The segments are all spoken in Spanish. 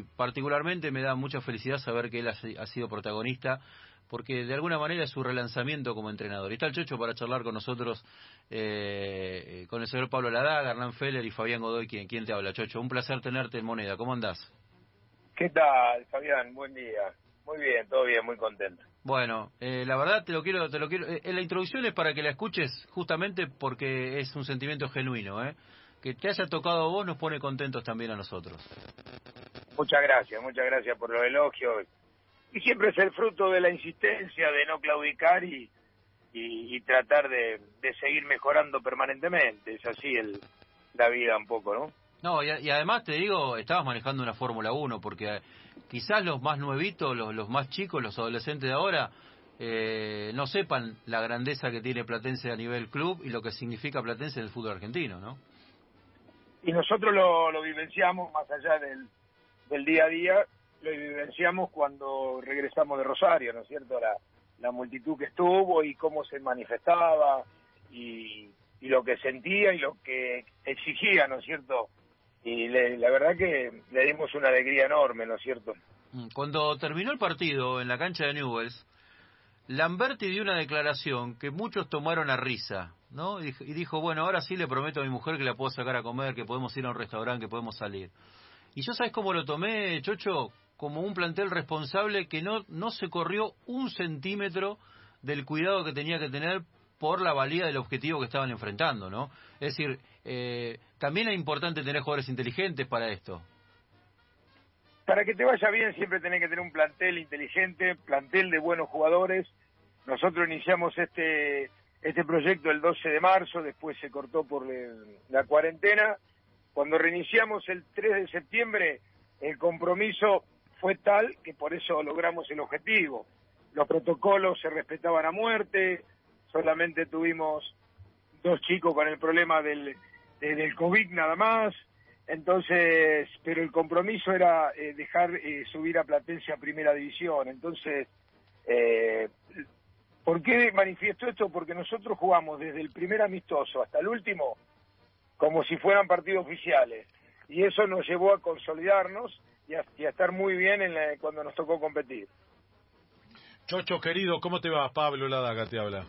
y particularmente me da mucha felicidad saber que él ha, sido protagonista porque de alguna manera es su relanzamiento como entrenador. Y está el Chocho para charlar con nosotros, eh, con el señor Pablo Ladaga, Hernán Feller y Fabián Godoy, quien, quien te habla. Chocho, un placer tenerte en Moneda. ¿Cómo andás? ¿Qué tal, Fabián? Buen día. Muy bien, todo bien, muy contento. Bueno, eh, la verdad te lo quiero, te lo quiero. Eh, la introducción es para que la escuches justamente porque es un sentimiento genuino, ¿eh? Que te haya tocado a vos nos pone contentos también a nosotros. Muchas gracias, muchas gracias por los elogios. Y siempre es el fruto de la insistencia de no claudicar y, y, tratar de, de, seguir mejorando permanentemente. Es así el, la vida un poco, ¿no? No, y, y además te digo, estabas manejando una Fórmula 1 porque quizás los más nuevitos, los, los más chicos, los adolescentes de ahora, eh, no sepan la grandeza que tiene Platense a nivel club y lo que significa Platense en el fútbol argentino, ¿no? Y nosotros lo, lo vivenciamos más allá del, del día a día, lo vivenciamos cuando regresamos de Rosario, ¿no es cierto? La, multitud que estuvo y cómo se manifestaba y, lo que sentía y lo que exigía, ¿no es cierto? y la verdad que le dimos una alegría enorme, ¿no es cierto? Mm, cuando terminó el partido en la cancha de Newells, Lamberti dio una declaración que muchos tomaron a risa, ¿no? Y dijo, bueno, ahora sí le prometo a mi mujer que la puedo sacar a comer, que podemos ir a un restaurante, que podemos salir. Y yo, ¿sabes cómo lo tomé, Chocho? Como un plantel responsable que no, no se corrió un centímetro del cuidado que tenía que tener por la valía del objetivo que estaban enfrentando, ¿no? Es decir, eh, también es importante tener jugadores inteligentes para esto. Para que te vaya bien siempre tenés que tener un plantel inteligente, plantel de buenos jugadores. Nosotros iniciamos este este proyecto el 12 de marzo, después se cortó por la cuarentena. Cuando reiniciamos el 3 de septiembre, el compromiso fue tal que por eso logramos el objetivo. Los protocolos se respetaban a muerte, solamente tuvimos dos chicos con el problema del, del COVID nada más, entonces, pero el compromiso era eh, dejar eh, subir a Platense a Primera División, entonces, eh, ¿por qué manifiesto esto? Porque nosotros jugamos desde el primer amistoso hasta el último como si fueran partidos oficiales, y eso nos llevó a consolidarnos y a, estar muy bien en cuando nos tocó competir. Chocho querido, ¿cómo te va? Pablo Ladaga te habla.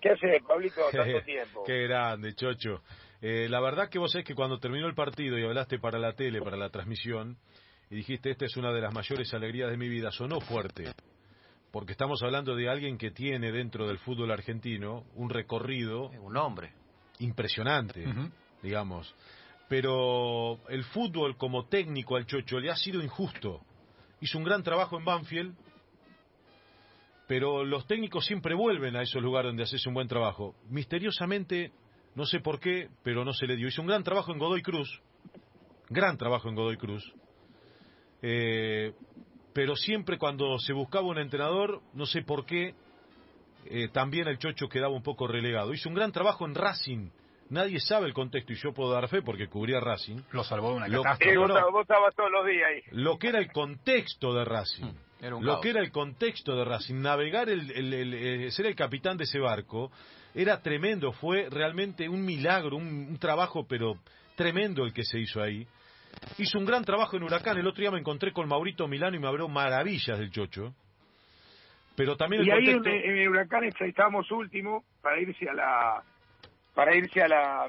¿Qué haces, Pablito, tanto tiempo? Qué grande, Chocho. Eh, la verdad que vos sabés que cuando terminó el partido y hablaste para la tele, para la transmisión, y dijiste, esta es una de las mayores alegrías de mi vida, sonó fuerte. Porque estamos hablando de alguien que tiene dentro del fútbol argentino un recorrido. Un hombre. Impresionante, digamos. Pero el fútbol como técnico al Chocho le ha sido injusto. Hizo un gran trabajo en Banfield, pero los técnicos siempre vuelven a esos lugares donde haces un buen trabajo. Misteriosamente, no sé por qué, pero no se le dio. Hizo un gran trabajo en Godoy Cruz, gran trabajo en Godoy Cruz, eh, pero siempre cuando se buscaba un entrenador, no sé por qué, eh, también el Chocho quedaba un poco relegado. Hizo un gran trabajo en Racing, nadie sabe el contexto y yo puedo dar fe porque cubría Racing. Lo salvó de una catástrofe. vos estabas todos los días ahí. Lo que era el contexto de Racing. Hmm lo que era el contexto de Racing, navegar, el, el, ser el capitán de ese barco, era tremendo, fue realmente un milagro, un, trabajo pero tremendo el que se hizo ahí. Hizo un gran trabajo en Huracán, el otro día me encontré con Maurito Milano y me habló maravillas del Chocho. Pero también y ahí en, Huracán estábamos último para irse a la para irse a la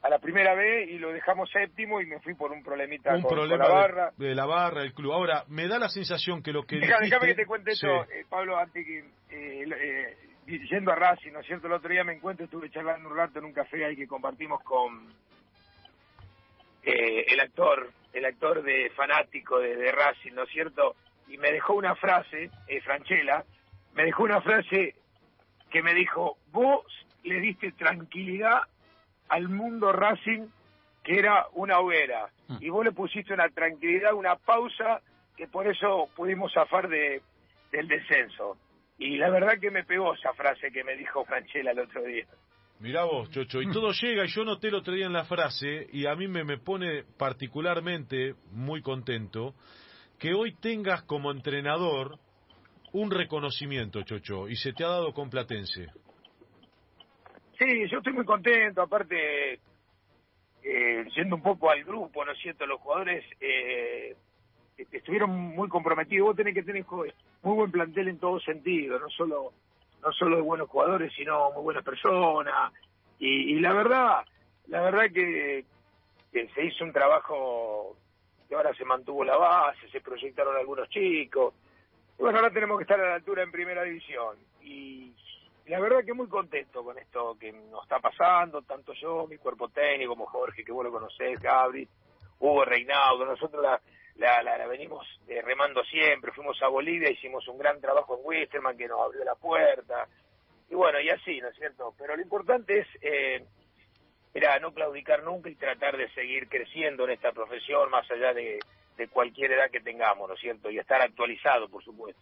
a la primera vez y lo dejamos séptimo y me fui por un problemita un con, problema la barra. De, la barra, el club. Ahora, me da la sensación que lo que Déjame, que te cuente esto, eh, Pablo, antes que... Eh, eh, yendo a Racing, ¿no es cierto? El otro día me encuentro, estuve charlando un rato en un café ahí que compartimos con eh, el actor, el actor de fanático de, de, Racing, ¿no es cierto? Y me dejó una frase, eh, Franchella, me dejó una frase que me dijo, vos le diste tranquilidad al mundo Racing que era una hoguera. Mm. Y vos le pusiste una tranquilidad, una pausa, que por eso pudimos zafar de, del descenso. Y la verdad que me pegó esa frase que me dijo Franchella el otro día. Mirá vos, Chocho, y mm. todo llega, y yo noté el otro día en la frase, y a mí me, me pone particularmente muy contento, que hoy tengas como entrenador un reconocimiento, Chocho, y se te ha dado con Platense. Sí, yo estoy muy contento, aparte, eh, yendo un poco al grupo, ¿no es cierto? Los jugadores, eh, estuvieron muy comprometidos. Vos tenés que tener muy buen plantel en todo sentido, no solo no solo de buenos jugadores, sino muy buenas personas. Y, y la verdad, la verdad que, que se hizo un trabajo que ahora se mantuvo la base, se proyectaron algunos chicos. Bueno, ahora tenemos que estar a la altura en primera división. Y la verdad que muy contento con esto que nos está pasando, tanto yo, mi cuerpo técnico, como Jorge, que vos lo conocés, Gabri, Hugo Reinaudo, nosotros la, la, la, venimos eh, remando siempre, fuimos a Bolivia, hicimos un gran trabajo en Wisterman que nos abrió la puerta, y bueno, y así, ¿no es cierto? Pero lo importante es, eh, era no claudicar nunca y tratar de seguir creciendo en esta profesión, más allá de, de cualquier edad que tengamos, ¿no es cierto? Y estar actualizado, por supuesto.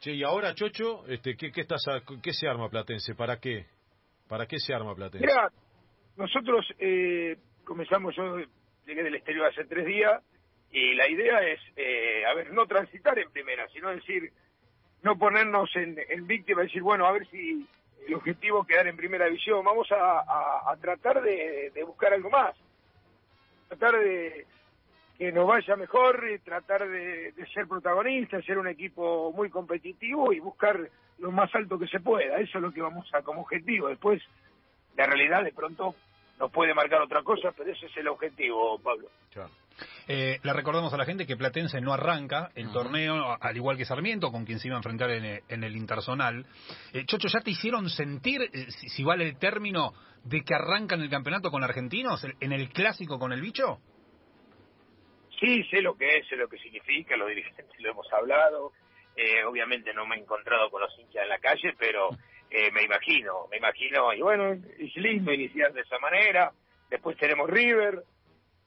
Che, y ahora, Chocho, este, ¿qué, qué, estás ¿qué se arma Platense? ¿Para qué? ¿Para qué se arma Platense? Mira, nosotros eh, comenzamos, yo llegué del exterior hace tres días, y la idea es, eh, a ver, no transitar en primera, sino decir, no ponernos en, en víctima, decir, bueno, a ver si el objetivo es quedar en primera división, vamos a, tratar de, buscar algo más, tratar de que nos vaya mejor, y tratar de, ser protagonistas, ser un equipo muy competitivo y buscar lo más alto que se pueda, eso es lo que vamos a como objetivo, después la realidad de pronto nos puede marcar otra cosa, pero ese es el objetivo, Pablo. Eh, le recordamos a la gente que Platense no arranca el torneo, al igual que Sarmiento, con quien se iba a enfrentar en, el Intersonal. Eh, Chocho, ¿ya te hicieron sentir, eh, si, vale el término, de que arrancan el campeonato con argentinos, en el clásico con el bicho? Sí, sé lo que es, sé lo que significa, los dirigentes lo hemos hablado. Eh, obviamente no me he encontrado con los hinchas en la calle, pero me imagino, me imagino, y bueno, es lindo iniciar de esa manera. Después tenemos River,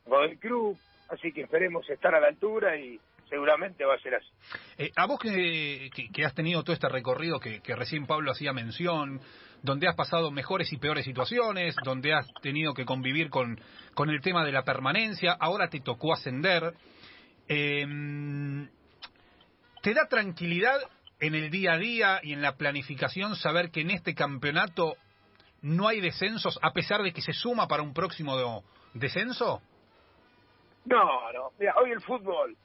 Godoy Cruz, así que esperemos estar a la altura y seguramente va a ser así. Eh, a vos que, que, has tenido todo este recorrido que, recién Pablo hacía mención, donde has pasado mejores y peores situaciones, donde has tenido que convivir con, con el tema de la permanencia, ahora te tocó ascender, em, ¿te da tranquilidad en el día a día y en la planificación saber que en este campeonato no hay descensos a pesar de que se suma para un próximo descenso? No, no. Mira, hoy el fútbol,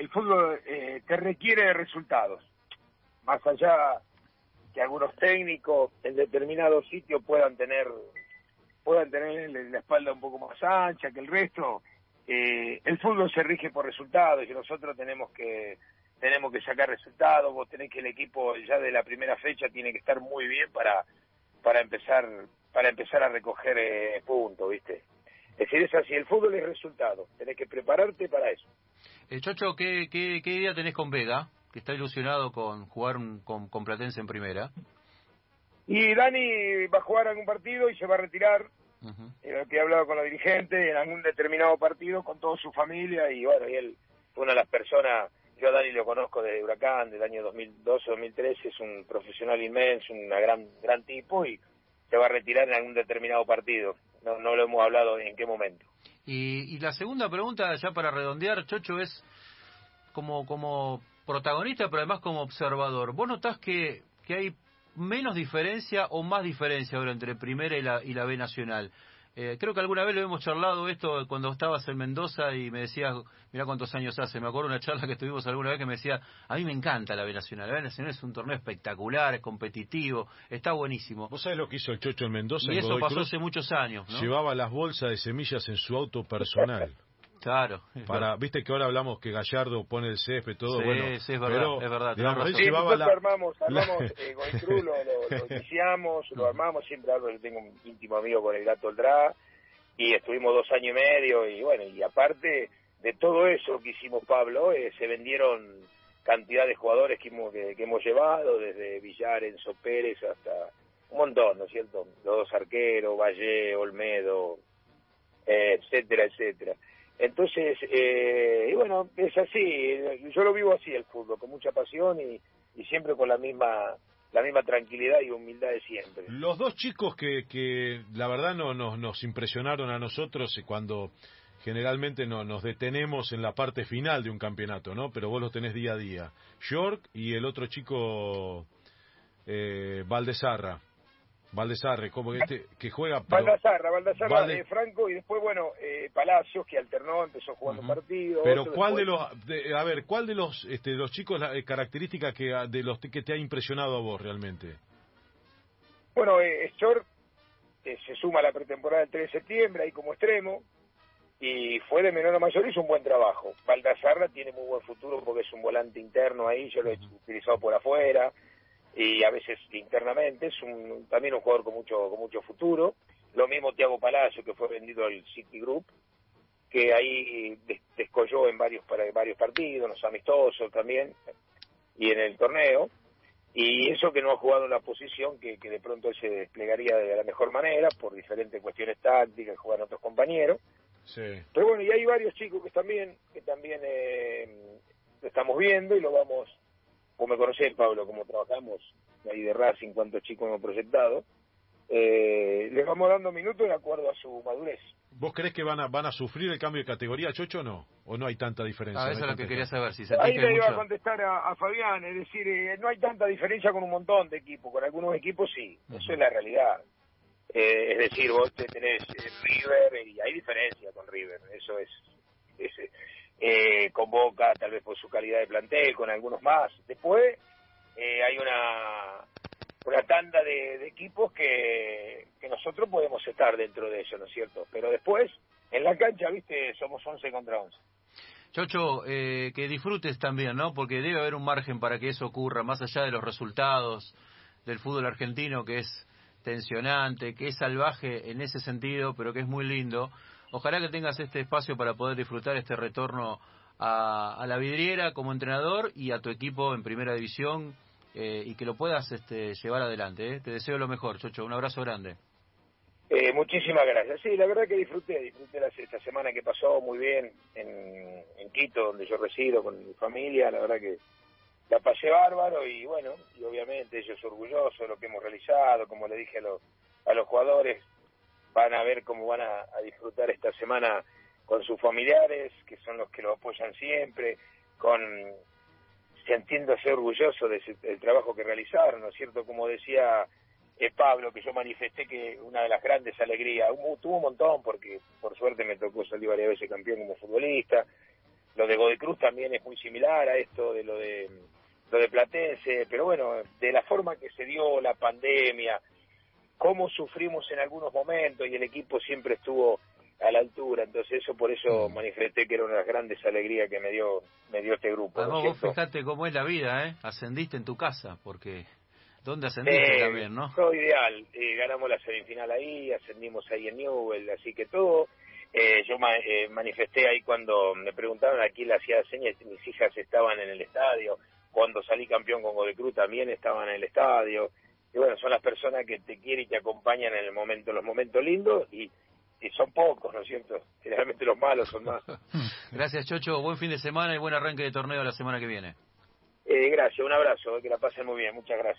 el fútbol eh, te requiere de resultados. Más allá que algunos técnicos en determinados sitios puedan tener puedan tener la espalda un poco más ancha que el resto, eh, el fútbol se rige por resultados y nosotros tenemos que tenemos que sacar resultados. Vos tenés que el equipo ya de la primera fecha tiene que estar muy bien para para empezar para empezar a recoger eh, puntos, ¿viste? Es decir, es así, el fútbol es resultado, tenés que prepararte para eso. Eh, Chocho, ¿qué, qué, qué idea tenés con Vega, que está ilusionado con jugar con, con Platense en primera? Y Dani va a jugar algún partido y se va a retirar, eh, que he hablado con los dirigentes, en algún determinado partido con toda su familia, y bueno, y él fue una de las personas, yo a Dani lo conozco desde Huracán, del año 2012-2013, es un profesional inmenso, un gran, gran tipo, y se va a retirar en algún determinado partido no, no lo hemos hablado en qué momento. Y, y la segunda pregunta, ya para redondear, Chocho, es como, como protagonista, pero además como observador. ¿Vos notás que, que hay menos diferencia o más diferencia ahora entre Primera y la, y la B Nacional? Eh, creo que alguna vez lo hemos charlado esto cuando estabas en Mendoza y me decías, mira cuántos años hace, me acuerdo una charla que tuvimos alguna vez que me decía, a mí me encanta la B Nacional, la B Nacional es un torneo espectacular, es competitivo, está buenísimo. ¿Vos sabés lo que hizo el Chocho en Mendoza? Y eso pasó hace muchos años. Llevaba las bolsas de semillas en su auto personal. Claro. Para, viste que ahora hablamos que Gallardo pone el CF, todo sí, bueno. Sí, es verdad, es verdad. sí, nosotros la... armamos, armamos eh, lo, lo, iniciamos, lo armamos, siempre hablo, yo tengo un íntimo amigo con el gato Oldra, y estuvimos dos años y medio, y bueno, y aparte de todo eso que hicimos Pablo, eh, se vendieron cantidad de jugadores que hemos, que, hemos llevado, desde Villar, Enzo Pérez, hasta un montón, ¿no es cierto? Los dos arqueros, Valle, Olmedo, eh, etcétera, etcétera. Entonces, eh, y bueno, es así, yo lo vivo así el fútbol, con mucha pasión y, siempre con la misma la misma tranquilidad y humildad de siempre. Los dos chicos que, que la verdad no, nos, nos impresionaron a nosotros cuando generalmente no, nos detenemos en la parte final de un campeonato, ¿no? Pero vos los tenés día a día. York y el otro chico, eh, Valdesarra. Valdesarre, como este, que juega... Pero... Valdazarra, Valdazarra de Franco y después, bueno, eh, Palacios, que alternó, empezó jugando partidos. Pero ¿cuál de los, a ver, cuál de los este, los chicos, la eh, característica que, de los que te ha impresionado a vos realmente? Bueno, eh, Short eh, se suma a la pretemporada del 3 de septiembre, ahí como extremo, y fue de menor a mayor, hizo un buen trabajo. Valdazarra tiene muy buen futuro porque es un volante interno ahí, yo lo he utilizado por afuera, y a veces internamente, es un, también un jugador con mucho, con mucho futuro. Lo mismo Tiago Palacio, que fue vendido al City Group, que ahí descolló en varios, varios partidos, los amistosos también, y en el torneo. Y eso que no ha jugado en la posición que, que de pronto se desplegaría de la mejor manera, por diferentes cuestiones tácticas, juegan otros compañeros. Sí. Pero bueno, y hay varios chicos que también, que también eh, lo estamos viendo y lo vamos vos me conocés, Pablo, cómo trabajamos ahí de Racing, cuántos chicos hemos proyectado, eh, les vamos dando minutos de acuerdo a su madurez. ¿Vos crees que van a van a sufrir el cambio de categoría, Chocho, o no? ¿O no hay tanta diferencia? Ah, eso es lo que quería saber. Si Ahí le iba a contestar a, Fabián, es decir, eh, no hay tanta diferencia con un montón de equipos, con algunos equipos sí, eso es la realidad. Eh, es decir, vos tenés River y hay diferencia con River, eso es, es eh, con Boca, tal vez por su calidad de plantel, con algunos más. Después eh, hay una, una tanda de, equipos que, que nosotros podemos estar dentro de ellos, ¿no es cierto? Pero después, en la cancha, viste, somos 11 contra 11. Chocho, eh, que disfrutes también, ¿no? Porque debe haber un margen para que eso ocurra, más allá de los resultados del fútbol argentino, que es tensionante, que es salvaje en ese sentido, pero que es muy lindo. Ojalá que tengas este espacio para poder disfrutar este retorno a, la vidriera como entrenador y a tu equipo en primera división eh, y que lo puedas este, llevar adelante. ¿eh? Te deseo lo mejor, Chocho. Un abrazo grande. Eh, muchísimas gracias. Sí, la verdad que disfruté, disfruté esta semana que pasó muy bien en, en Quito, donde yo resido con mi familia. La verdad que la pasé bárbaro y bueno, y obviamente ellos orgullosos de lo que hemos realizado, como le dije a los, a los jugadores, van a ver cómo van a, disfrutar esta semana con sus familiares, que son los que lo apoyan siempre, con sintiéndose orgulloso de del trabajo que realizaron, ¿no es cierto? Como decía eh, Pablo, que yo manifesté que una de las grandes alegrías, tuvo un montón porque por suerte me tocó salir varias veces campeón como futbolista, lo de Godoy Cruz también es muy similar a esto de lo de lo de Platense, pero bueno, de la forma que se dio la pandemia, cómo sufrimos en algunos momentos y el equipo siempre estuvo a la altura, entonces eso por eso mm. manifesté que era una de las grandes alegrías que me dio me dio este grupo. Además vos fijate cómo es la vida, ¿eh? Ascendiste en tu casa, porque ¿dónde ascendiste eh, también, no? Todo ideal, eh, ganamos la semifinal ahí, ascendimos ahí en Newell, así que todo. Eh, yo eh, manifesté ahí cuando me preguntaron aquí la hacía señas, mis hijas estaban en el estadio, cuando salí campeón con Godecruz también estaban en el estadio, y bueno, son las personas que te quieren y te acompañan en el momento, en los momentos lindos y, son pocos, ¿no es cierto? Generalmente los malos son más. Gracias, Chocho. Buen fin de semana y buen arranque de torneo la semana que viene. Eh, gracias, un abrazo, que la pasen muy bien. Muchas gracias.